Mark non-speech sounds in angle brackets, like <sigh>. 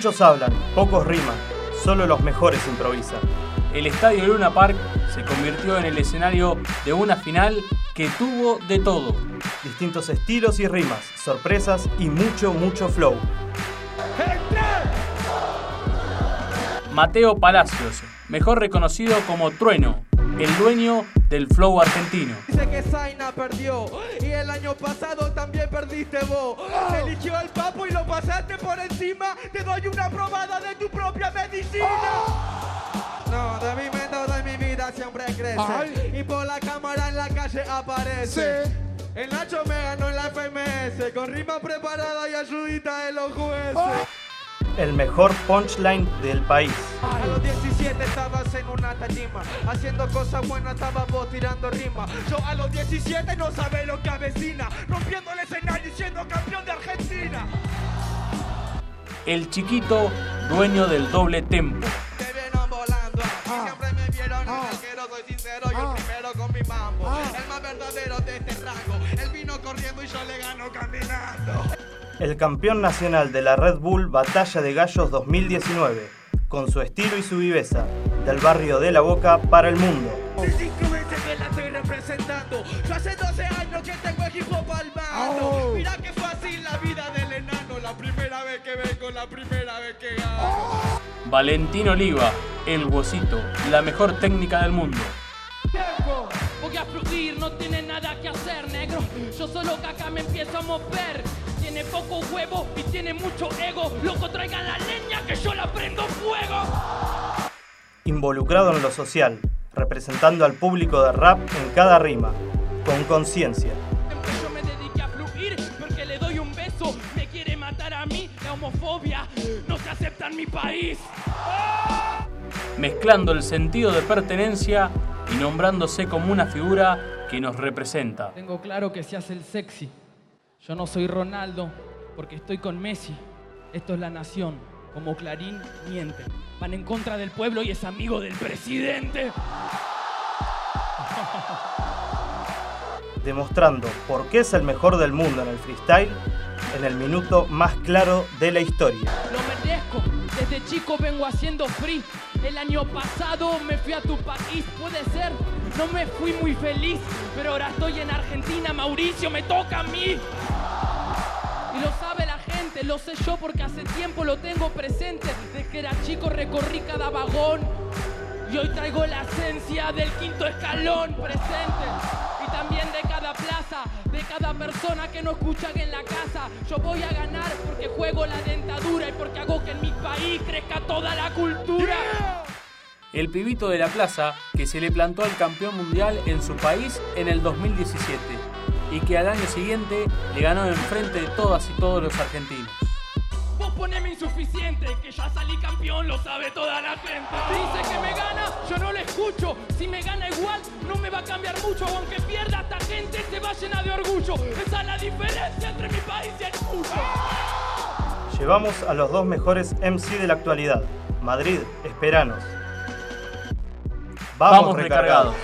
Muchos hablan, pocos riman, solo los mejores improvisan. El Estadio Luna Park se convirtió en el escenario de una final que tuvo de todo. Distintos estilos y rimas, sorpresas y mucho, mucho flow. Mateo Palacios, mejor reconocido como Trueno, el dueño del flow argentino. Dice que Zaina perdió y el año pasado también perdiste vos. Se eligió al papo y lo pasaste por encima. Te doy una probada de tu propia medicina. No, de mi método de mi vida siempre crece. Y por la cámara en la calle aparece. El Nacho me ganó en la FMS con rima preparada y ayudita de los jueces. El mejor punchline del país. A los 17 estabas en una tarima Haciendo cosas buenas, estabas vos tirando rima. Yo a los 17 no sabía lo que avecina Rompiendo el escenario y siendo campeón de Argentina. El chiquito, dueño del doble tempo. Te vieron volando y siempre me vieron en arquero Soy sincero, yo el primero con mi mambo. El más verdadero de este rango Él vino corriendo y yo le gano caminando El campeón nacional de la Red Bull Batalla de Gallos 2019, con su estilo y su viveza, del barrio de La Boca para el mundo. Y cinco veces que la estoy representando Yo hace 12 años que tengo el hip hop al mando Mira que fácil la vida del enano La primera vez que vengo, la primera vez que gano Valentín Oliva, el huesito, la mejor técnica del mundo. Voy a fluir, no tiene nada que hacer, negro. Yo solo que acá me empiezo a mover. Tiene poco huevo y tiene mucho ego. Loco, traigan la leña que yo la prendo fuego. Involucrado en lo social, representando al público de rap en cada rima, con conciencia. Siempre yo me dediqué a fluir porque le doy un beso. Me quiere matar a mí, la homofobia no se acepta en mi país. Mezclando el sentido de pertenencia y nombrándose como una figura que nos representa. Tengo claro que se hace el sexy. Yo no soy Ronaldo porque estoy con Messi. Esto es la nación. Como Clarín miente. Van en contra del pueblo y es amigo del presidente. <laughs> demostrando por qué es el mejor del mundo en el freestyle en el minuto más claro de la historia. Lo merezco. Desde chico vengo haciendo free. El año pasado me fui a tu país, puede ser. No me fui muy feliz, pero ahora estoy en Argentina, Mauricio, me toca a mí. Y lo sabe la gente, lo sé yo porque hace tiempo lo tengo presente. Desde que era chico recorrí cada vagón y hoy traigo la esencia del quinto escalón presente. Y también de cada plaza, de cada persona que no escucha que en la casa. Yo voy a ganar porque juego la dentadura país crezca toda la cultura. El pibito de la plaza que se le plantó al campeón mundial en su país en el 2017 y que al año siguiente le ganó enfrente de todas y todos los argentinos. Vos poneme insuficiente, que ya salí campeón, lo sabe toda la gente. Dice que me gana, yo no le escucho. Si me gana igual, no me va a cambiar mucho. Aunque pierda, esta gente se va llena de orgullo. Esa es la diferencia entre mi país y el tuyo. Llevamos a los dos mejores MC de la actualidad. Madrid, esperanos. Vamos recargados.